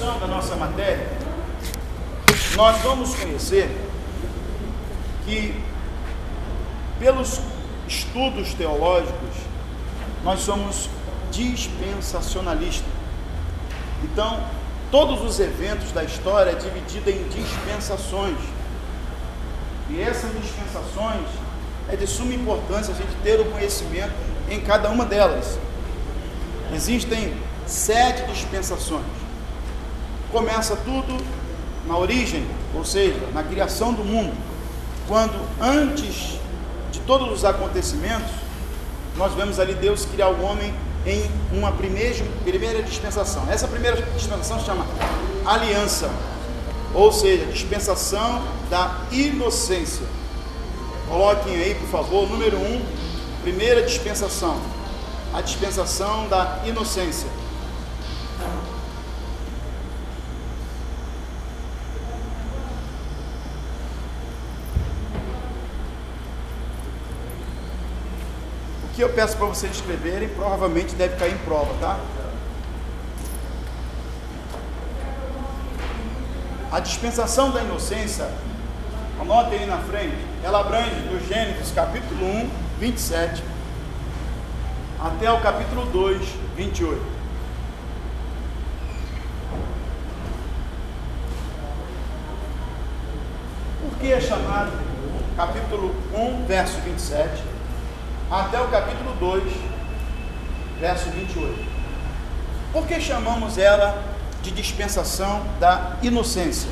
introdução da nossa matéria, nós vamos conhecer que, pelos estudos teológicos, nós somos dispensacionalistas. Então, todos os eventos da história é dividido em dispensações. E essas dispensações é de suma importância a gente ter o conhecimento em cada uma delas. Existem sete dispensações. Começa tudo na origem, ou seja, na criação do mundo, quando antes de todos os acontecimentos, nós vemos ali Deus criar o homem em uma primeira, primeira dispensação. Essa primeira dispensação se chama aliança, ou seja, dispensação da inocência. Coloquem aí, por favor, número um, primeira dispensação, a dispensação da inocência. Que eu peço para vocês escreverem, provavelmente deve cair em prova, tá? A dispensação da inocência, anotem aí na frente, ela abrange do Gênesis capítulo 1, 27, até o capítulo 2, 28. Por que é chamado capítulo 1, verso 27, até o capítulo 2, verso 28? Por que chamamos ela de dispensação da inocência.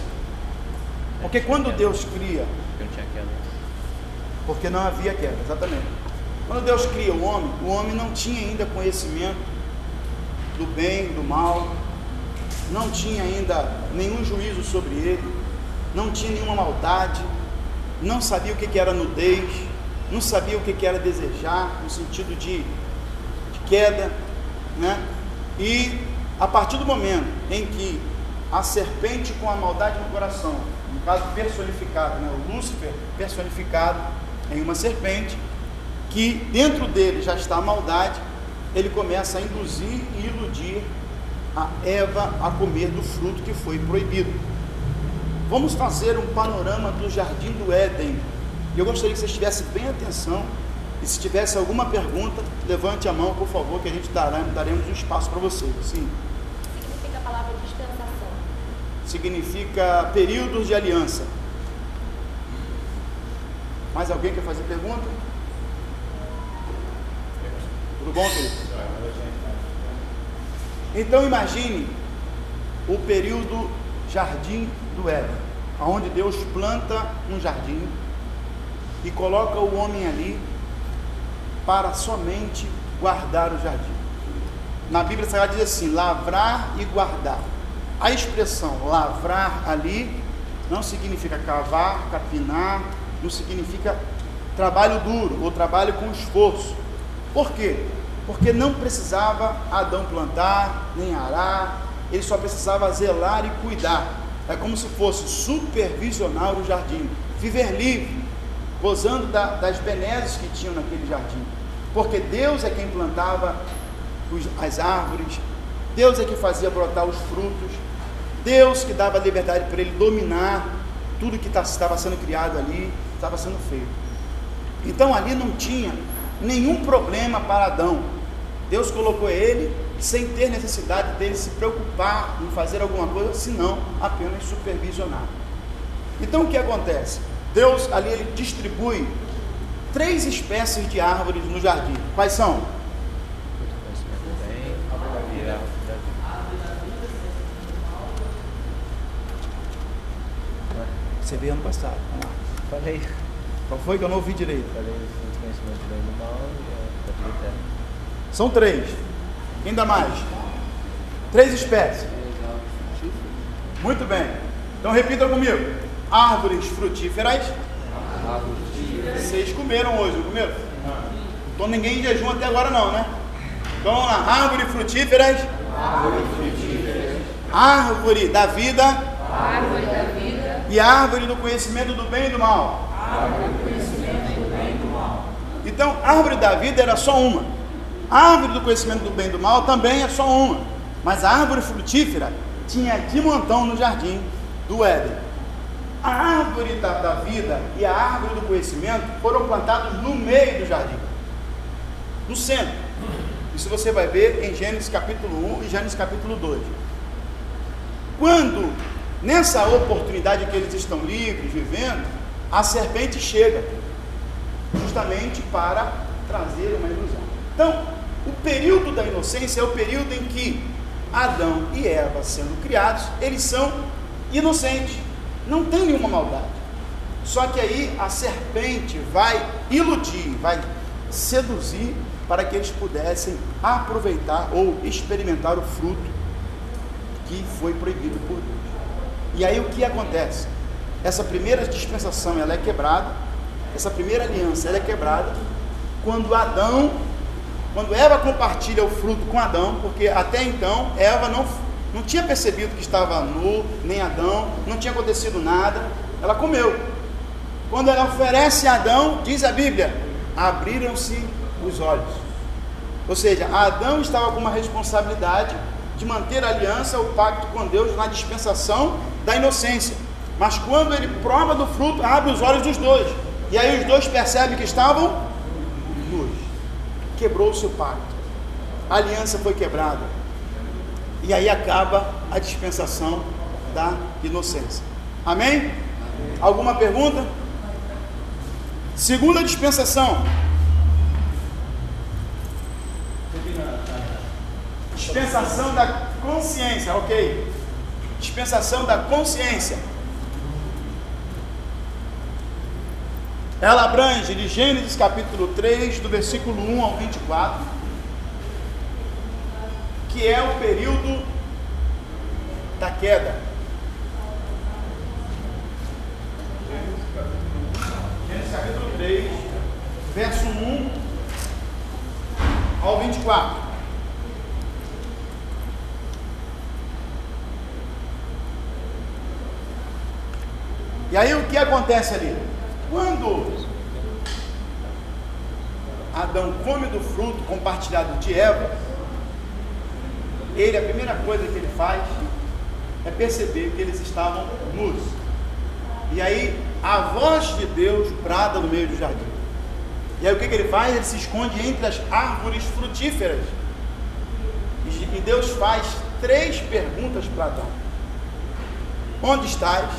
Porque quando Deus cria. Porque não havia queda, exatamente. Quando Deus cria o homem, o homem não tinha ainda conhecimento do bem, do mal, não tinha ainda nenhum juízo sobre ele, não tinha nenhuma maldade, não sabia o que era nudez, não sabia o que era desejar, no sentido de, de queda, né? E a partir do momento em que a serpente com a maldade no coração, no caso personificado, né, o Lúcifer personificado em uma serpente, que dentro dele já está a maldade, ele começa a induzir e iludir a Eva a comer do fruto que foi proibido. Vamos fazer um panorama do jardim do Éden. Eu gostaria que vocês tivessem bem atenção e se tivesse alguma pergunta, levante a mão, por favor, que a gente dará, daremos um espaço para vocês. Sim significa períodos de aliança. Mais alguém quer fazer pergunta? Tudo bom, querido? Então imagine o período jardim do Éden, onde Deus planta um jardim e coloca o homem ali para somente guardar o jardim. Na Bíblia Sagrada diz assim: lavrar e guardar. A expressão lavrar ali não significa cavar, capinar, não significa trabalho duro ou trabalho com esforço. Por quê? Porque não precisava Adão plantar, nem arar, ele só precisava zelar e cuidar. É como se fosse supervisionar o jardim, viver livre, gozando da, das benesses que tinham naquele jardim. Porque Deus é quem plantava os, as árvores, Deus é que fazia brotar os frutos, Deus que dava liberdade para ele dominar tudo que tá, estava sendo criado ali, estava sendo feito. Então ali não tinha nenhum problema para Adão. Deus colocou ele sem ter necessidade dele se preocupar em fazer alguma coisa, senão apenas supervisionar. Então o que acontece? Deus ali ele distribui três espécies de árvores no jardim. Quais são? Você veio ano passado. Vamos lá. Falei. Qual foi que eu não ouvi direito? Falei conhecimento do bem do mal e a vida eterna. São três. Dá mais? Três espécies. Muito bem. Então repita comigo. Árvores frutíferas. Vocês comeram hoje, não comeram? Então ninguém em jejum até agora não, né? Então vamos lá. Árvores frutíferas. Árvore frutífera, Árvore da vida. árvore da vida, E árvore do conhecimento do bem e do mal. árvore do conhecimento do bem e do mal. Então, árvore da vida era só uma. Árvore do conhecimento do bem e do mal também é só uma. Mas a árvore frutífera tinha de montão no jardim do Éden. A árvore da, da vida e a árvore do conhecimento foram plantados no meio do jardim, no centro. Isso você vai ver em Gênesis capítulo 1 e Gênesis capítulo 2. Quando, nessa oportunidade que eles estão livres, vivendo, a serpente chega, justamente para trazer uma ilusão. Então, o período da inocência é o período em que Adão e Eva, sendo criados, eles são inocentes, não tem nenhuma maldade. Só que aí a serpente vai iludir, vai seduzir para que eles pudessem aproveitar ou experimentar o fruto que foi proibido por Deus. E aí o que acontece? Essa primeira dispensação ela é quebrada, essa primeira aliança ela é quebrada quando Adão, quando Eva compartilha o fruto com Adão, porque até então Eva não, não tinha percebido que estava nu, nem Adão, não tinha acontecido nada, ela comeu. Quando ela oferece a Adão, diz a Bíblia, abriram-se os olhos. Ou seja, Adão estava com uma responsabilidade de manter a aliança, o pacto com Deus na dispensação da inocência. Mas quando ele prova do fruto, abre os olhos dos dois. E aí os dois percebem que estavam nus. Quebrou-se o pacto. A aliança foi quebrada. E aí acaba a dispensação da inocência. Amém? Amém. Alguma pergunta? Segunda dispensação. Dispensação da consciência, ok? Dispensação da consciência. Ela abrange de Gênesis capítulo 3, do versículo 1 ao 24, que é o período da queda. Gênesis capítulo 3, verso 1 ao 24. E aí o que acontece ali? Quando Adão come do fruto compartilhado de Eva, ele, a primeira coisa que ele faz é perceber que eles estavam nus. E aí a voz de Deus brada no meio do jardim. E aí o que, que ele faz? Ele se esconde entre as árvores frutíferas. E Deus faz três perguntas para Adão: Onde estás?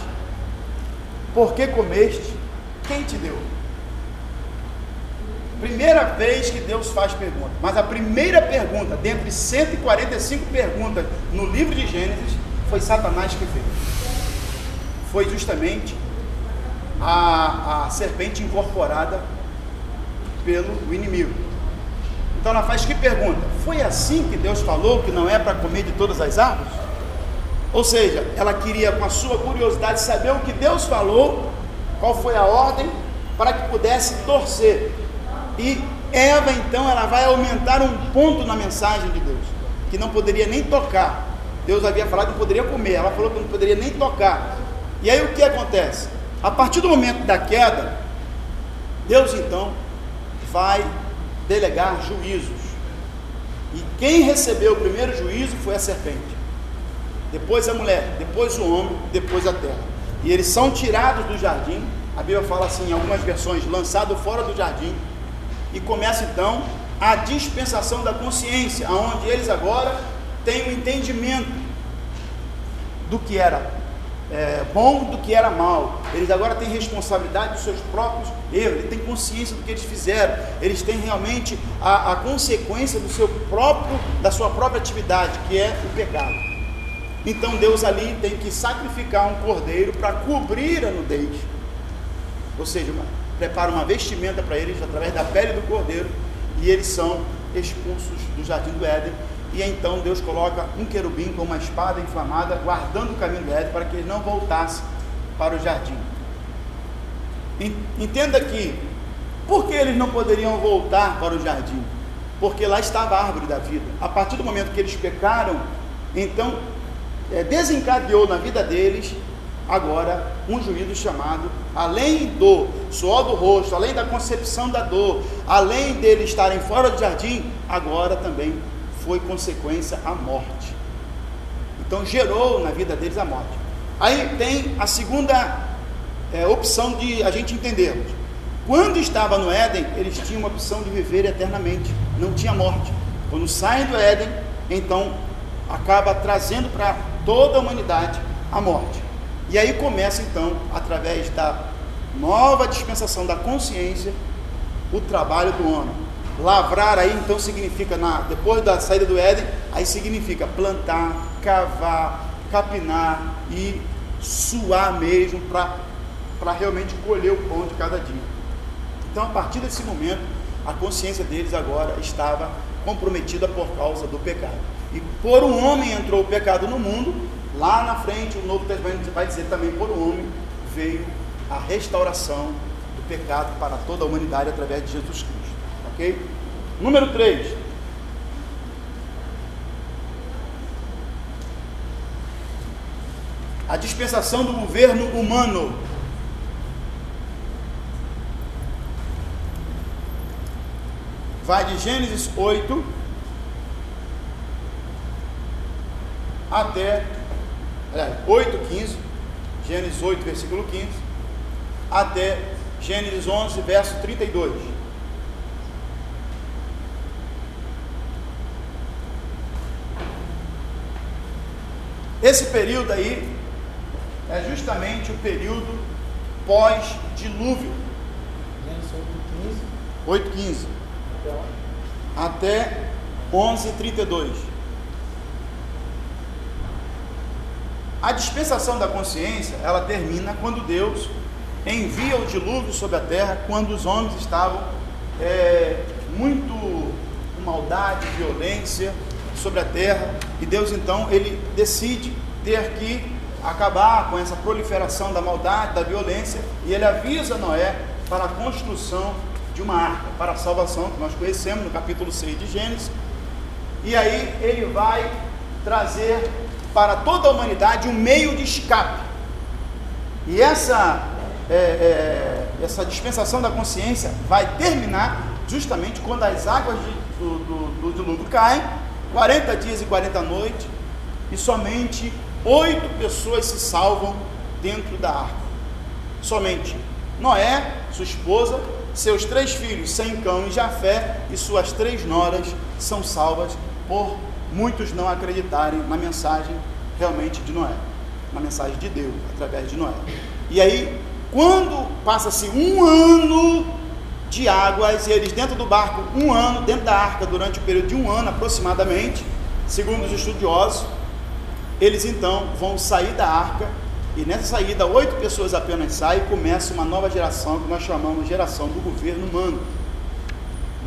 Por que comeste? Quem te deu? Primeira vez que Deus faz pergunta. Mas a primeira pergunta, dentre 145 perguntas no livro de Gênesis, foi Satanás que fez. Foi justamente a, a serpente incorporada pelo inimigo. Então ela faz que pergunta? Foi assim que Deus falou que não é para comer de todas as árvores? Ou seja, ela queria, com a sua curiosidade, saber o que Deus falou, qual foi a ordem, para que pudesse torcer. E Eva, então, ela vai aumentar um ponto na mensagem de Deus, que não poderia nem tocar. Deus havia falado que não poderia comer, ela falou que não poderia nem tocar. E aí o que acontece? A partir do momento da queda, Deus então vai delegar juízos. E quem recebeu o primeiro juízo foi a serpente depois a mulher, depois o homem, depois a terra. E eles são tirados do jardim. A Bíblia fala assim, em algumas versões, lançado fora do jardim. E começa então a dispensação da consciência, onde eles agora têm o um entendimento do que era é, bom do que era mal. Eles agora têm responsabilidade dos seus próprios erros, eles têm consciência do que eles fizeram, eles têm realmente a, a consequência do seu próprio, da sua própria atividade, que é o pecado. Então Deus ali tem que sacrificar um cordeiro para cobrir a nudez. Ou seja, uma, prepara uma vestimenta para eles através da pele do cordeiro e eles são expulsos do jardim do Éden. E então Deus coloca um querubim com uma espada inflamada, guardando o caminho do Éden para que ele não voltasse para o jardim. Entenda que, por que eles não poderiam voltar para o jardim? Porque lá estava a árvore da vida. A partir do momento que eles pecaram, então é, desencadeou na vida deles agora um juízo chamado, além do suor do rosto, além da concepção da dor, além deles estarem fora do jardim, agora também foi consequência a morte. Então gerou na vida deles a morte. Aí tem a segunda é, opção de a gente entendermos. Quando estava no Éden, eles tinham uma opção de viver eternamente, não tinha morte. Quando saem do Éden, então acaba trazendo para toda a humanidade a morte. E aí começa então, através da nova dispensação da consciência, o trabalho do homem. Lavrar aí então significa, na, depois da saída do Éden, aí significa plantar, cavar, capinar e suar mesmo para realmente colher o pão de cada dia. Então, a partir desse momento, a consciência deles agora estava comprometida por causa do pecado. E por um homem entrou o pecado no mundo, lá na frente o Novo Testamento vai dizer também por um homem veio a restauração do pecado para toda a humanidade através de Jesus Cristo. Ok? Número 3. A dispensação do governo humano. Vai de Gênesis 8 até 8, 15, Gênesis 8, versículo 15, até Gênesis 11, verso 32. Esse período aí é justamente o período pós-dilúvio. Gênesis 8, 8, 15 até 11, 32. A dispensação da consciência, ela termina quando Deus envia o dilúvio sobre a terra, quando os homens estavam é, muito maldade, violência sobre a terra, e Deus então ele decide ter que acabar com essa proliferação da maldade, da violência, e ele avisa Noé para a construção de uma arca, para a salvação, que nós conhecemos no capítulo 6 de Gênesis, e aí ele vai trazer para toda a humanidade um meio de escape. E essa, é, é, essa dispensação da consciência vai terminar justamente quando as águas de, do, do, do dilúvio caem, 40 dias e 40 noites, e somente oito pessoas se salvam dentro da arca. Somente Noé, sua esposa, seus três filhos, Sem, Cão e Jafé, e suas três noras são salvas por muitos não acreditarem na mensagem realmente de Noé, na mensagem de Deus, através de Noé. E aí, quando passa-se um ano de águas, e eles dentro do barco, um ano, dentro da arca, durante o período de um ano aproximadamente, segundo os estudiosos, eles então vão sair da arca, e nessa saída, oito pessoas apenas saem e começa uma nova geração que nós chamamos geração do governo humano.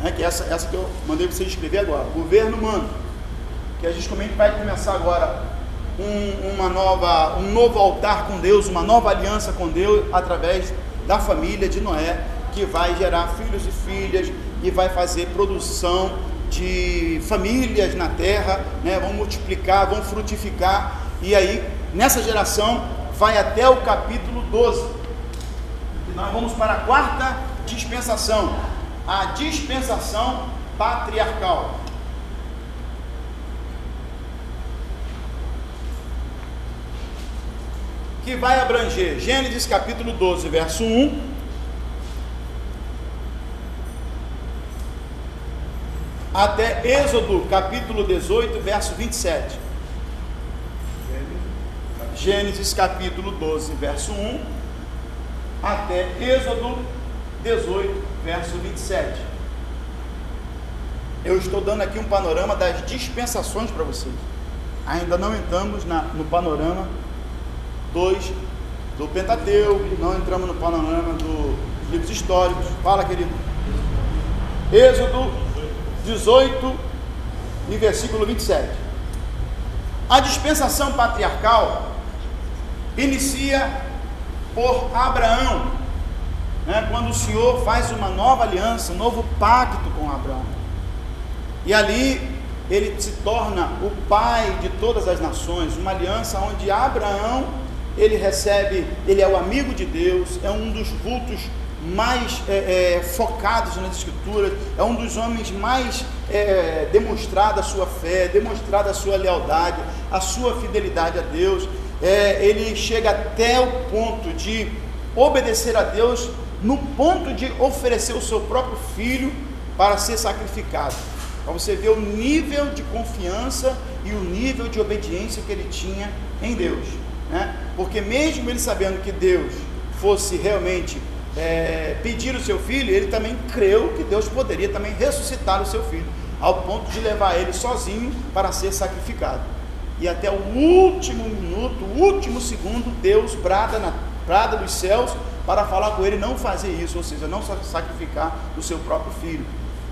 Né? Que é essa, essa que eu mandei você escrever agora, governo humano que a gente vai começar agora um, uma nova, um novo altar com Deus, uma nova aliança com Deus através da família de Noé, que vai gerar filhos e filhas e vai fazer produção de famílias na terra, né? vão multiplicar, vão frutificar, e aí nessa geração vai até o capítulo 12. E nós vamos para a quarta dispensação, a dispensação patriarcal. Que vai abranger Gênesis capítulo 12, verso 1. Até Êxodo capítulo 18, verso 27. Gênesis capítulo 12, verso 1. Até Êxodo 18, verso 27. Eu estou dando aqui um panorama das dispensações para vocês. Ainda não entramos na, no panorama 2 do Pentateuco, não entramos no panorama dos livros históricos. Fala, querido. Êxodo 18 e versículo 27. A dispensação patriarcal inicia por Abraão, né, quando o Senhor faz uma nova aliança, um novo pacto com Abraão. E ali ele se torna o pai de todas as nações, uma aliança onde Abraão ele recebe, ele é o amigo de Deus, é um dos vultos mais é, é, focados nas Escrituras, é um dos homens mais é, demonstrada a sua fé, demonstrada a sua lealdade, a sua fidelidade a Deus. É, ele chega até o ponto de obedecer a Deus, no ponto de oferecer o seu próprio filho para ser sacrificado. Para você ver o nível de confiança e o nível de obediência que ele tinha em Deus. Né? Porque mesmo ele sabendo que Deus fosse realmente é, pedir o seu filho, ele também creu que Deus poderia também ressuscitar o seu filho, ao ponto de levar ele sozinho para ser sacrificado. E até o último minuto, o último segundo, Deus brada, na, brada dos céus para falar com ele não fazer isso, ou seja, não sacrificar o seu próprio filho.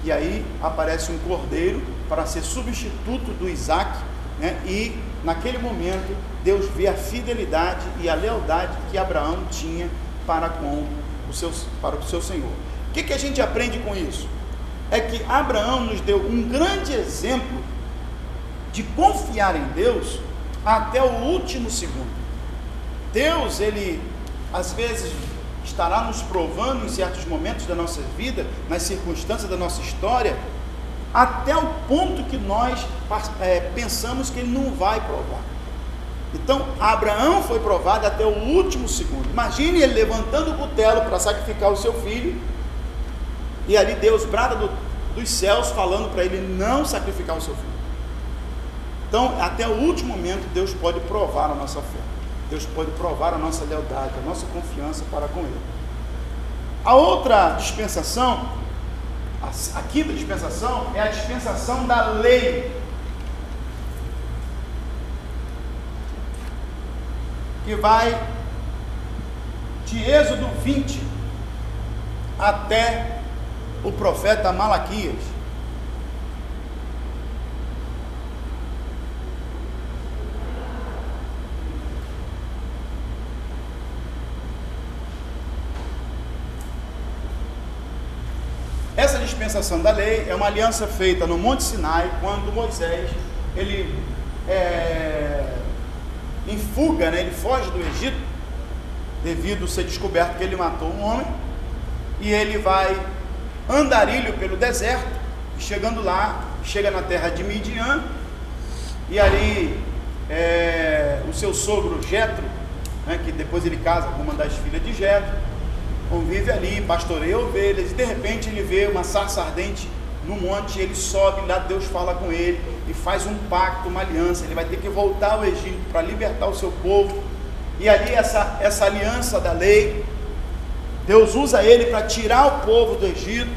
E aí aparece um cordeiro para ser substituto do Isaac, né? e naquele momento Deus vê a fidelidade e a lealdade que Abraão tinha para com o seu, para o seu Senhor. O que, que a gente aprende com isso? É que Abraão nos deu um grande exemplo de confiar em Deus até o último segundo. Deus, ele às vezes estará nos provando em certos momentos da nossa vida, nas circunstâncias da nossa história, até o ponto que nós é, pensamos que ele não vai provar. Então, Abraão foi provado até o último segundo. Imagine ele levantando o cutelo para sacrificar o seu filho, e ali Deus brada do, dos céus falando para ele não sacrificar o seu filho. Então, até o último momento, Deus pode provar a nossa fé. Deus pode provar a nossa lealdade, a nossa confiança para com Ele. A outra dispensação, a quinta dispensação, é a dispensação da lei. Que vai de Êxodo 20 até o profeta Malaquias. Essa dispensação da lei é uma aliança feita no Monte Sinai, quando Moisés ele é, em fuga, né? ele foge do Egito, devido ser descoberto que ele matou um homem, e ele vai andarilho pelo deserto, chegando lá, chega na terra de Midian, e ali é, o seu sogro Jetro, né, que depois ele casa com uma das filhas de Jetro, convive ali, pastoreia ovelhas, e de repente ele vê uma sarça ardente no monte, ele sobe, lá Deus fala com ele e faz um pacto, uma aliança. Ele vai ter que voltar ao Egito para libertar o seu povo. E ali essa, essa aliança da lei, Deus usa ele para tirar o povo do Egito.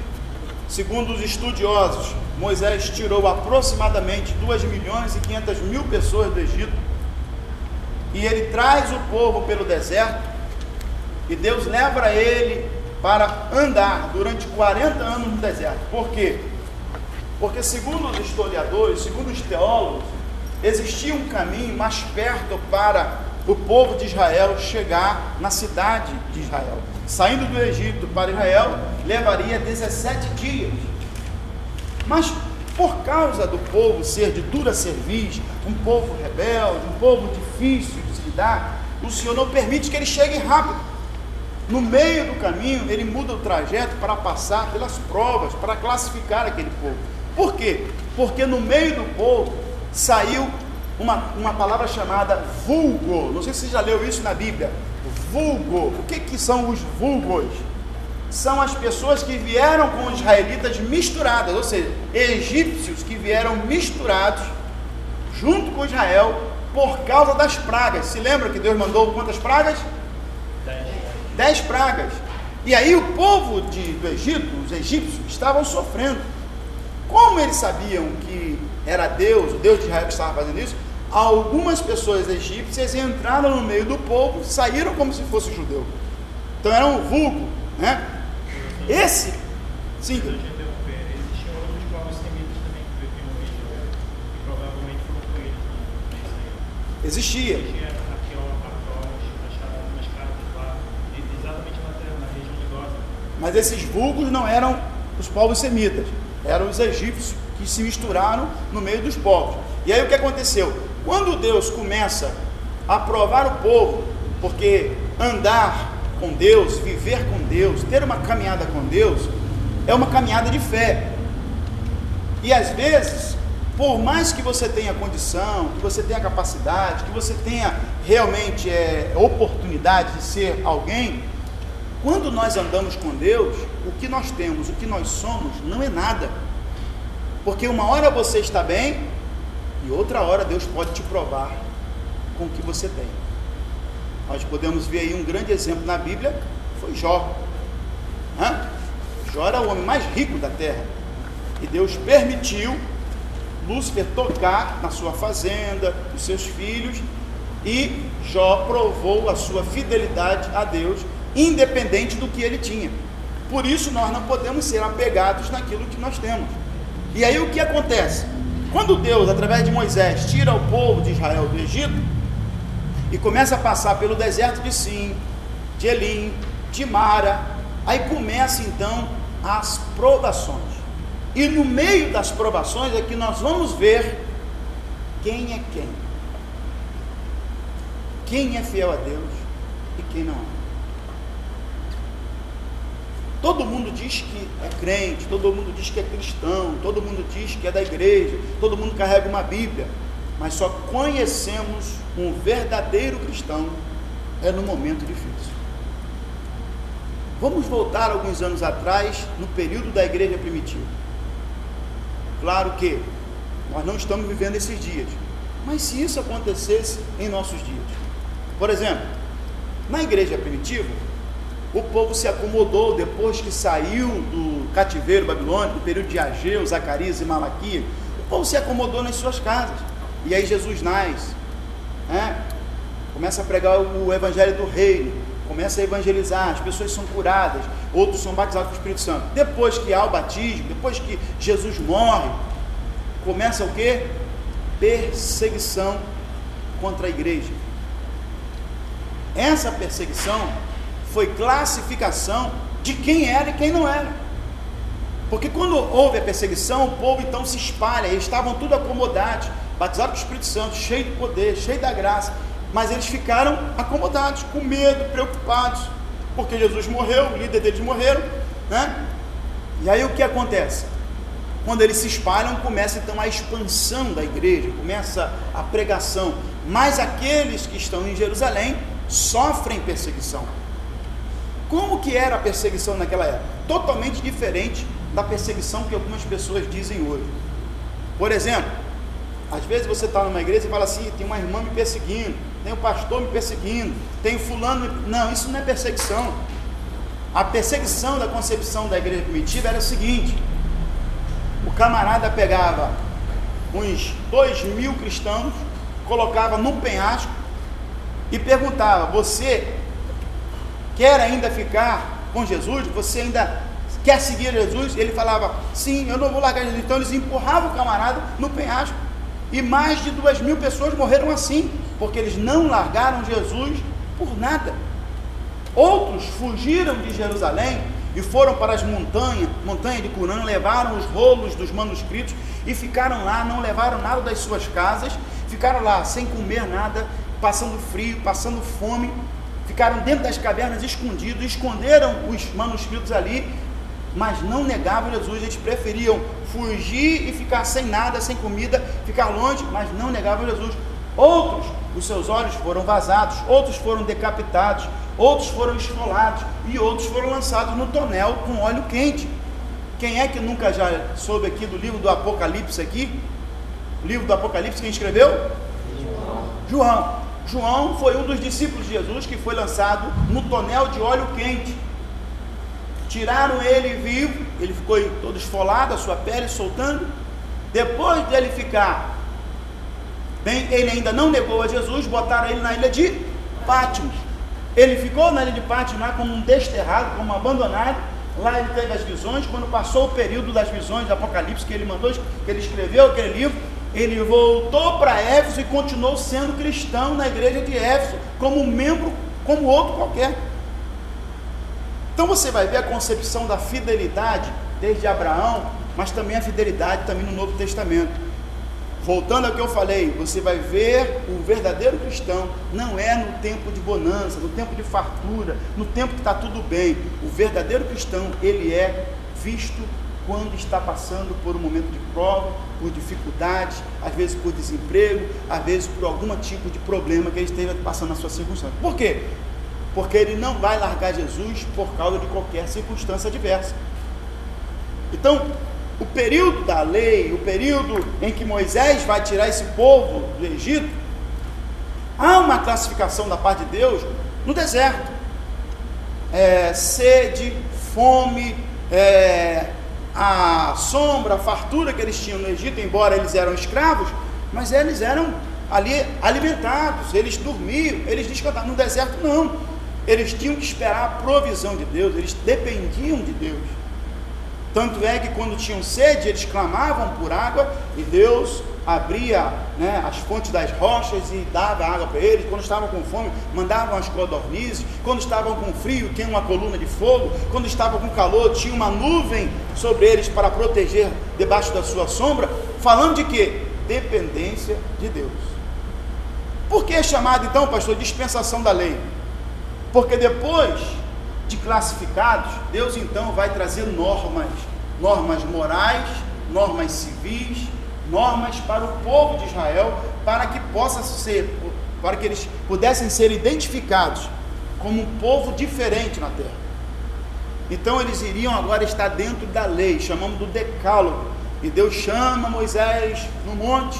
Segundo os estudiosos, Moisés tirou aproximadamente 2 milhões e 500 mil pessoas do Egito. E ele traz o povo pelo deserto. E Deus leva ele para andar durante 40 anos no deserto. Por quê? Porque, segundo os historiadores, segundo os teólogos, existia um caminho mais perto para o povo de Israel chegar na cidade de Israel. Saindo do Egito para Israel, levaria 17 dias. Mas, por causa do povo ser de dura cerviz, um povo rebelde, um povo difícil de se lidar, o Senhor não permite que ele chegue rápido. No meio do caminho, ele muda o trajeto para passar pelas provas, para classificar aquele povo. Por quê? Porque no meio do povo saiu uma, uma palavra chamada vulgo. Não sei se você já leu isso na Bíblia. Vulgo. O que, que são os vulgos? São as pessoas que vieram com os israelitas misturadas, ou seja, egípcios que vieram misturados junto com Israel por causa das pragas. Se lembra que Deus mandou quantas pragas? Dez, Dez pragas. E aí o povo de, do Egito, os egípcios, estavam sofrendo. Como eles sabiam que era Deus, o Deus de Israel que estava fazendo isso, algumas pessoas egípcias entraram no meio do povo, saíram como se fosse judeu. Então era um vulgo, né? Esse, sim. Existia. Mas esses vulgos não eram os povos semitas eram os egípcios que se misturaram no meio dos povos. E aí o que aconteceu? Quando Deus começa a provar o povo, porque andar com Deus, viver com Deus, ter uma caminhada com Deus, é uma caminhada de fé. E às vezes, por mais que você tenha condição, que você tenha capacidade, que você tenha realmente é, oportunidade de ser alguém, quando nós andamos com Deus, o que nós temos, o que nós somos, não é nada. Porque uma hora você está bem e outra hora Deus pode te provar com o que você tem. Nós podemos ver aí um grande exemplo na Bíblia, foi Jó. Hã? Jó era o homem mais rico da terra. E Deus permitiu Lúcifer tocar na sua fazenda, nos seus filhos, e Jó provou a sua fidelidade a Deus independente do que ele tinha. Por isso nós não podemos ser apegados naquilo que nós temos. E aí o que acontece? Quando Deus, através de Moisés, tira o povo de Israel do Egito e começa a passar pelo deserto de Sim, de Elim, de Mara, aí começa então as provações. E no meio das provações é que nós vamos ver quem é quem. Quem é fiel a Deus e quem não é. Todo mundo diz que é crente, todo mundo diz que é cristão, todo mundo diz que é da igreja, todo mundo carrega uma Bíblia, mas só conhecemos um verdadeiro cristão é no momento difícil. Vamos voltar alguns anos atrás, no período da igreja primitiva. Claro que nós não estamos vivendo esses dias, mas se isso acontecesse em nossos dias, por exemplo, na igreja primitiva, o povo se acomodou depois que saiu do cativeiro babilônico, do período de Ageu, Zacarias e Malaquias. O povo se acomodou nas suas casas. E aí Jesus nasce, né? começa a pregar o evangelho do reino, começa a evangelizar, as pessoas são curadas, outros são batizados com o Espírito Santo. Depois que há o batismo, depois que Jesus morre, começa o que? Perseguição contra a igreja. Essa perseguição foi classificação de quem era e quem não era. Porque quando houve a perseguição, o povo então se espalha, eles estavam tudo acomodados, batizados com o Espírito Santo, cheio de poder, cheio da graça, mas eles ficaram acomodados, com medo, preocupados, porque Jesus morreu, o líder deles morreram, né? E aí o que acontece? Quando eles se espalham, começa então a expansão da igreja, começa a pregação, mas aqueles que estão em Jerusalém sofrem perseguição. Como que era a perseguição naquela época? Totalmente diferente da perseguição que algumas pessoas dizem hoje. Por exemplo, às vezes você está numa igreja e fala assim: tem uma irmã me perseguindo, tem um pastor me perseguindo, tem fulano. Não, isso não é perseguição. A perseguição da concepção da igreja primitiva era o seguinte: o camarada pegava uns dois mil cristãos, colocava num penhasco e perguntava: Você quer ainda ficar com Jesus? Você ainda quer seguir Jesus? Ele falava, sim, eu não vou largar Jesus. Então eles empurravam o camarada no penhasco. E mais de duas mil pessoas morreram assim, porque eles não largaram Jesus por nada. Outros fugiram de Jerusalém e foram para as montanhas, montanha de Curã, levaram os rolos dos manuscritos e ficaram lá, não levaram nada das suas casas, ficaram lá sem comer nada, passando frio, passando fome, ficaram dentro das cavernas escondidos, esconderam os manuscritos ali, mas não negavam Jesus, eles preferiam fugir e ficar sem nada, sem comida, ficar longe, mas não negavam Jesus. Outros, os seus olhos foram vazados, outros foram decapitados, outros foram esfolados e outros foram lançados no tonel com óleo quente. Quem é que nunca já soube aqui do livro do Apocalipse aqui? O livro do Apocalipse quem escreveu? João. João. João foi um dos discípulos de Jesus que foi lançado no tonel de óleo quente. Tiraram ele vivo, ele ficou todo esfolado, a sua pele soltando. Depois dele ficar bem, ele ainda não negou a Jesus, botaram ele na ilha de Pátimos. Ele ficou na ilha de Pátimos lá como um desterrado, como um abandonado. Lá ele teve as visões. Quando passou o período das visões do Apocalipse que ele mandou, que ele escreveu aquele livro, ele voltou para Éfeso e continuou sendo cristão na igreja de Éfeso, como membro, como outro qualquer. Então você vai ver a concepção da fidelidade desde Abraão, mas também a fidelidade também no Novo Testamento. voltando ao que eu falei, você vai ver o verdadeiro cristão não é no tempo de bonança, no tempo de fartura, no tempo que está tudo bem. O verdadeiro cristão, ele é visto quando está passando por um momento de prova, por dificuldades, às vezes por desemprego, às vezes por algum tipo de problema que ele esteja passando na sua circunstância. Por quê? Porque ele não vai largar Jesus por causa de qualquer circunstância adversa. Então, o período da lei, o período em que Moisés vai tirar esse povo do Egito, há uma classificação da parte de Deus no deserto. É, sede, fome, é, a sombra, a fartura que eles tinham no Egito, embora eles eram escravos, mas eles eram ali alimentados, eles dormiam, eles descansavam. No deserto, não. Eles tinham que esperar a provisão de Deus, eles dependiam de Deus. Tanto é que quando tinham sede, eles clamavam por água e Deus abria né, as fontes das rochas e dava água para eles. Quando estavam com fome, mandavam as codornizes. Quando estavam com frio, tinha uma coluna de fogo. Quando estavam com calor, tinha uma nuvem sobre eles para proteger debaixo da sua sombra. Falando de quê? Dependência de Deus. Por que é chamado então, pastor, dispensação da lei? Porque depois de classificados, Deus então vai trazer normas, normas morais, normas civis, normas para o povo de Israel, para que possa ser, para que eles pudessem ser identificados como um povo diferente na terra. Então eles iriam agora estar dentro da lei, chamamos do decálogo. E Deus chama Moisés no monte,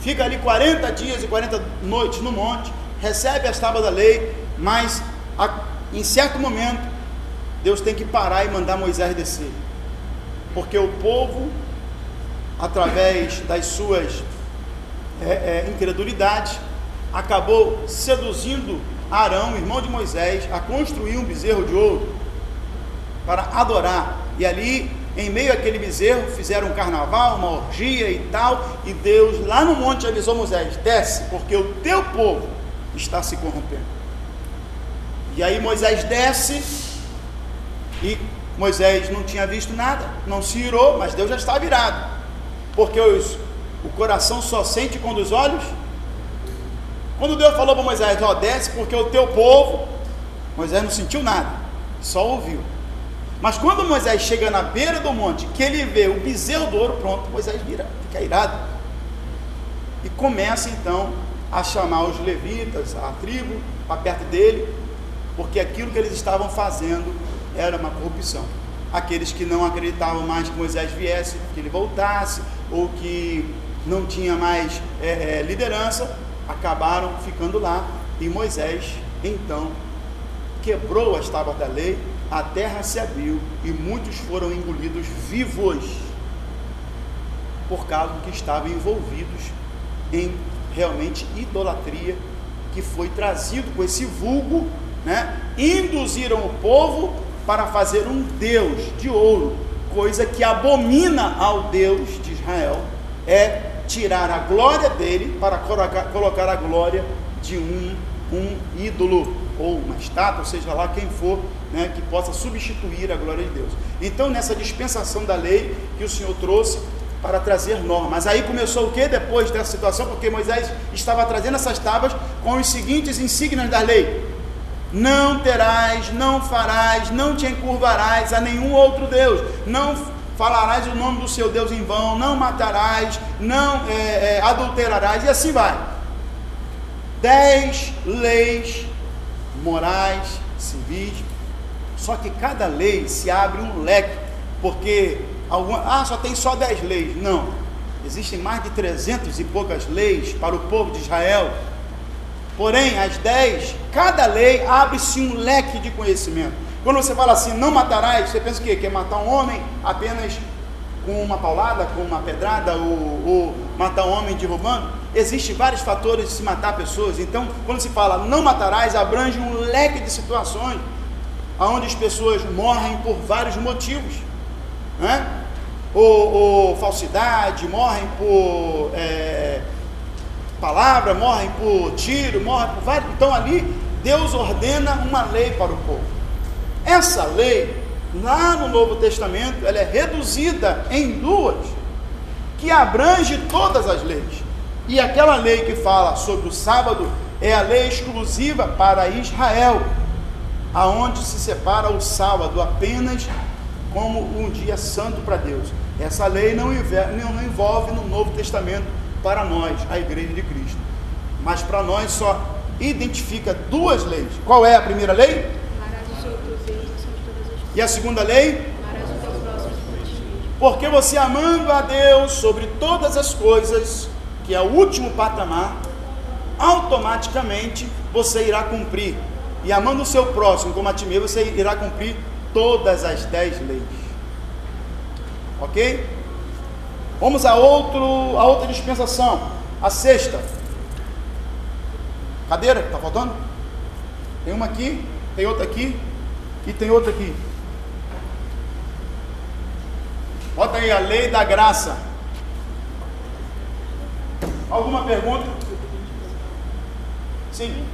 fica ali 40 dias e 40 noites no monte, recebe as tábuas da lei, mas a em certo momento, Deus tem que parar e mandar Moisés descer, porque o povo, através das suas é, é, incredulidades, acabou seduzindo Arão, irmão de Moisés, a construir um bezerro de ouro para adorar. E ali, em meio àquele bezerro, fizeram um carnaval, uma orgia e tal. E Deus, lá no monte, avisou Moisés: desce, porque o teu povo está se corrompendo. E aí Moisés desce e Moisés não tinha visto nada, não se irou, mas Deus já está virado. Porque os, o coração só sente quando os olhos. Quando Deus falou para Moisés, ó, desce porque o teu povo, Moisés não sentiu nada, só ouviu. Mas quando Moisés chega na beira do monte, que ele vê o bezerro do ouro, pronto, Moisés vira, fica irado. E começa então a chamar os levitas, a tribo, para perto dele, porque aquilo que eles estavam fazendo era uma corrupção. Aqueles que não acreditavam mais que Moisés viesse, que ele voltasse, ou que não tinha mais é, é, liderança, acabaram ficando lá. E Moisés, então, quebrou as tábuas da lei, a terra se abriu e muitos foram engolidos vivos, por causa que estavam envolvidos em realmente idolatria que foi trazido com esse vulgo né, induziram o povo para fazer um Deus de ouro, coisa que abomina ao Deus de Israel, é tirar a glória dele para colocar, a glória de um, um ídolo ou uma estátua, seja lá quem for, né, que possa substituir a glória de Deus. Então, nessa dispensação da lei que o Senhor trouxe para trazer normas. Aí começou o que depois dessa situação? Porque Moisés estava trazendo essas tábuas com os seguintes insígnias da lei: não terás, não farás, não te encurvarás a nenhum outro Deus, não falarás o nome do seu Deus em vão, não matarás, não é, é, adulterarás, e assim vai. Dez leis morais, civis, só que cada lei se abre um leque, porque alguma, ah, só tem só dez leis. Não, existem mais de trezentas e poucas leis para o povo de Israel Porém, as dez, cada lei abre-se um leque de conhecimento. Quando você fala assim, não matarás, você pensa o quê? Quer matar um homem apenas com uma paulada, com uma pedrada, ou, ou matar um homem derrubando? Existem vários fatores de se matar pessoas. Então, quando se fala não matarás, abrange um leque de situações onde as pessoas morrem por vários motivos. Né? Ou, ou falsidade, morrem por. É, palavra, morrem por tiro, morrem por vários. Então ali Deus ordena uma lei para o povo. Essa lei, lá no Novo Testamento, ela é reduzida em duas. que abrange todas as leis. E aquela lei que fala sobre o sábado é a lei exclusiva para Israel, aonde se separa o sábado apenas como um dia santo para Deus. Essa lei não envolve no Novo Testamento para nós, a Igreja de Cristo. Mas para nós só identifica duas leis. Qual é a primeira lei? E a segunda lei? Porque você amando a Deus sobre todas as coisas, que é o último patamar, automaticamente você irá cumprir. E amando o seu próximo como a ti mesmo, você irá cumprir todas as dez leis. Ok? Vamos a, outro, a outra dispensação, a sexta. Cadeira, está faltando? Tem uma aqui, tem outra aqui e tem outra aqui. Bota aí a lei da graça. Alguma pergunta? Sim.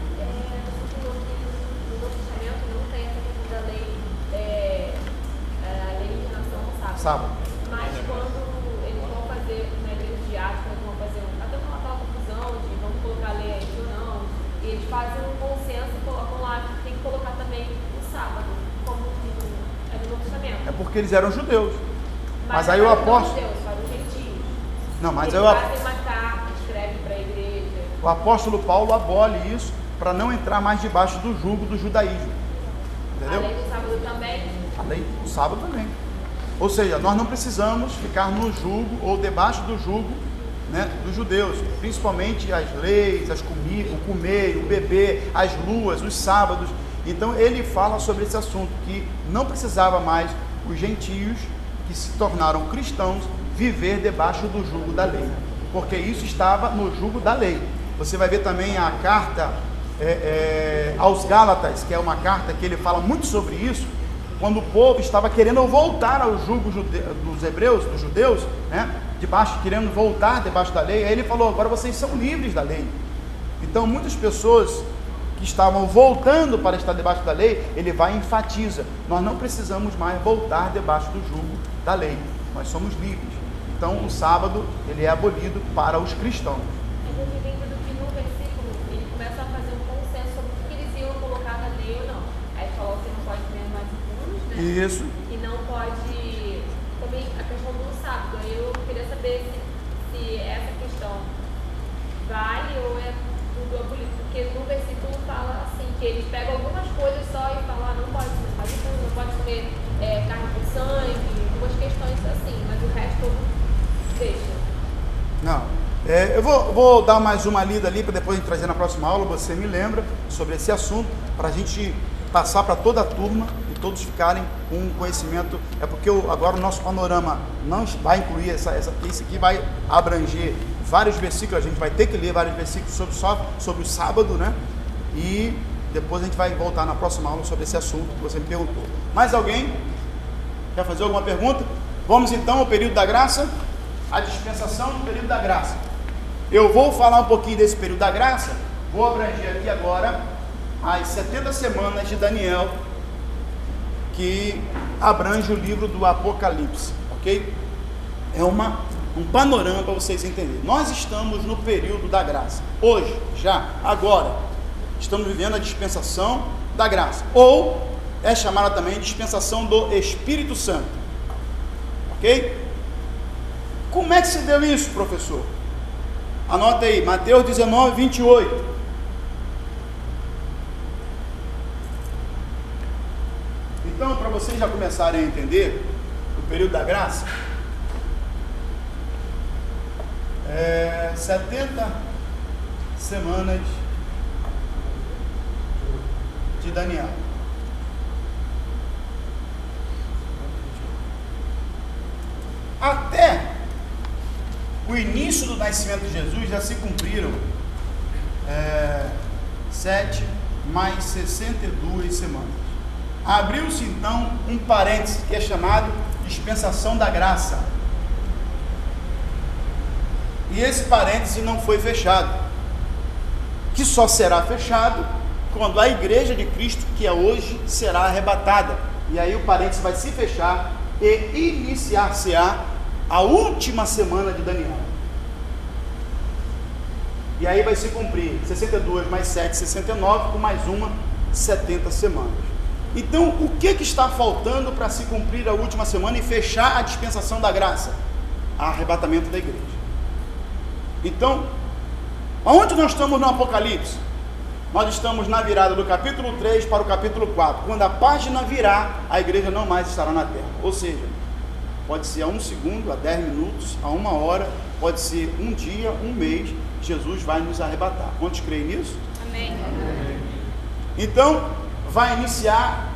Sábado. Mas quando eles vão fazer na igreja de Atos, quando vão fazer até uma confusão de vamos colocar a lei aí ou não, e eles fazem um consenso e colocam lá que tem que colocar também o sábado, como é no Novo Testamento. É porque eles eram judeus. Mas, mas aí o apóstolo. Deus. Não, mas eles eu. fazem uma carta, escreve para a igreja. O apóstolo Paulo abole isso para não entrar mais debaixo do jugo do judaísmo. Entendeu? A lei do sábado também. A lei do sábado também. Ou seja, nós não precisamos ficar no jugo ou debaixo do jugo né, dos judeus, principalmente as leis, as comi o comer, o beber, as luas, os sábados. Então ele fala sobre esse assunto que não precisava mais os gentios que se tornaram cristãos viver debaixo do jugo da lei, porque isso estava no jugo da lei. Você vai ver também a carta é, é, aos Gálatas, que é uma carta que ele fala muito sobre isso quando o povo estava querendo voltar ao jugo dos hebreus, dos judeus, né? Debaixo, querendo voltar debaixo da lei, aí ele falou: agora vocês são livres da lei. Então, muitas pessoas que estavam voltando para estar debaixo da lei, ele vai e enfatiza: nós não precisamos mais voltar debaixo do jugo da lei, nós somos livres. Então, o sábado ele é abolido para os cristãos. Isso. E não pode. Também a questão do sábado. Aí eu queria saber se, se essa questão vale ou é tudo abolido. Porque no versículo fala assim, que eles pegam algumas coisas só e falam, ah, não pode comer não pode comer é, carne com sangue, algumas questões assim, mas o resto deixa. Não. É, eu vou, vou, dar mais uma lida ali para depois trazer na próxima aula. Você me lembra sobre esse assunto para a gente passar para toda a turma todos ficarem com um conhecimento. É porque agora o nosso panorama não vai incluir essa, essa esse aqui vai abranger vários versículos. A gente vai ter que ler vários versículos sobre só sobre o sábado, né? E depois a gente vai voltar na próxima aula sobre esse assunto que você me perguntou. Mais alguém quer fazer alguma pergunta? Vamos então ao período da graça, a dispensação do período da graça. Eu vou falar um pouquinho desse período da graça. Vou abranger aqui agora as 70 semanas de Daniel que abrange o livro do Apocalipse, ok? É uma, um panorama para vocês entenderem. Nós estamos no período da graça. Hoje, já, agora, estamos vivendo a dispensação da graça. Ou é chamada também dispensação do Espírito Santo. Ok? Como é que se deu isso, professor? Anota aí, Mateus 19, 28. Então, para vocês já começarem a entender o período da graça, é 70 semanas de Daniel. Até o início do nascimento de Jesus já se cumpriram é, sete mais 62 semanas. Abriu-se então um parêntese que é chamado dispensação da graça. E esse parêntese não foi fechado, que só será fechado quando a igreja de Cristo, que é hoje, será arrebatada. E aí o parêntese vai se fechar e iniciar-se-á a última semana de Daniel. E aí vai se cumprir 62 mais 7, 69, com mais uma, 70 semanas. Então, o que, que está faltando para se cumprir a última semana e fechar a dispensação da graça? Arrebatamento da igreja. Então, aonde nós estamos no Apocalipse? Nós estamos na virada do capítulo 3 para o capítulo 4. Quando a página virar, a igreja não mais estará na terra. Ou seja, pode ser a um segundo, a dez minutos, a uma hora, pode ser um dia, um mês, Jesus vai nos arrebatar. Quantos creem nisso? Amém. Então, vai iniciar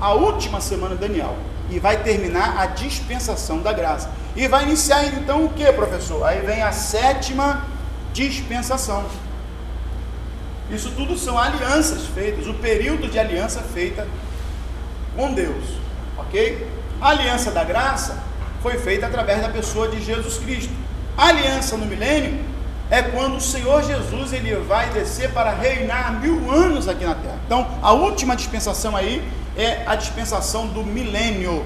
a última semana de Daniel e vai terminar a dispensação da graça. E vai iniciar então o que, professor? Aí vem a sétima dispensação. Isso tudo são alianças feitas, o período de aliança feita com Deus, ok? A aliança da graça foi feita através da pessoa de Jesus Cristo. A aliança no milênio é quando o Senhor Jesus ele vai descer para reinar mil anos aqui na terra. Então, a última dispensação aí é a dispensação do milênio.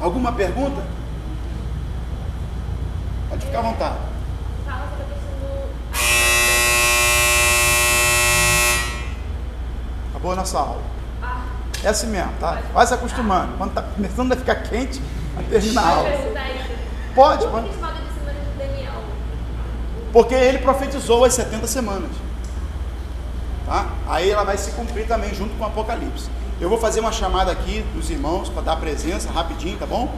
Alguma pergunta? Pode ficar à vontade. Fala sobre a questão do. Acabou a nossa aula. Ah, É assim mesmo, tá? Vai se acostumando. Quando tá começando a ficar quente, vai terminar a aula. Pode, pode. a gente fala de semana de Daniel? Porque ele profetizou as 70 semanas. Tá? Aí ela vai se cumprir também junto com o Apocalipse. Eu vou fazer uma chamada aqui dos irmãos para dar presença rapidinho, tá bom?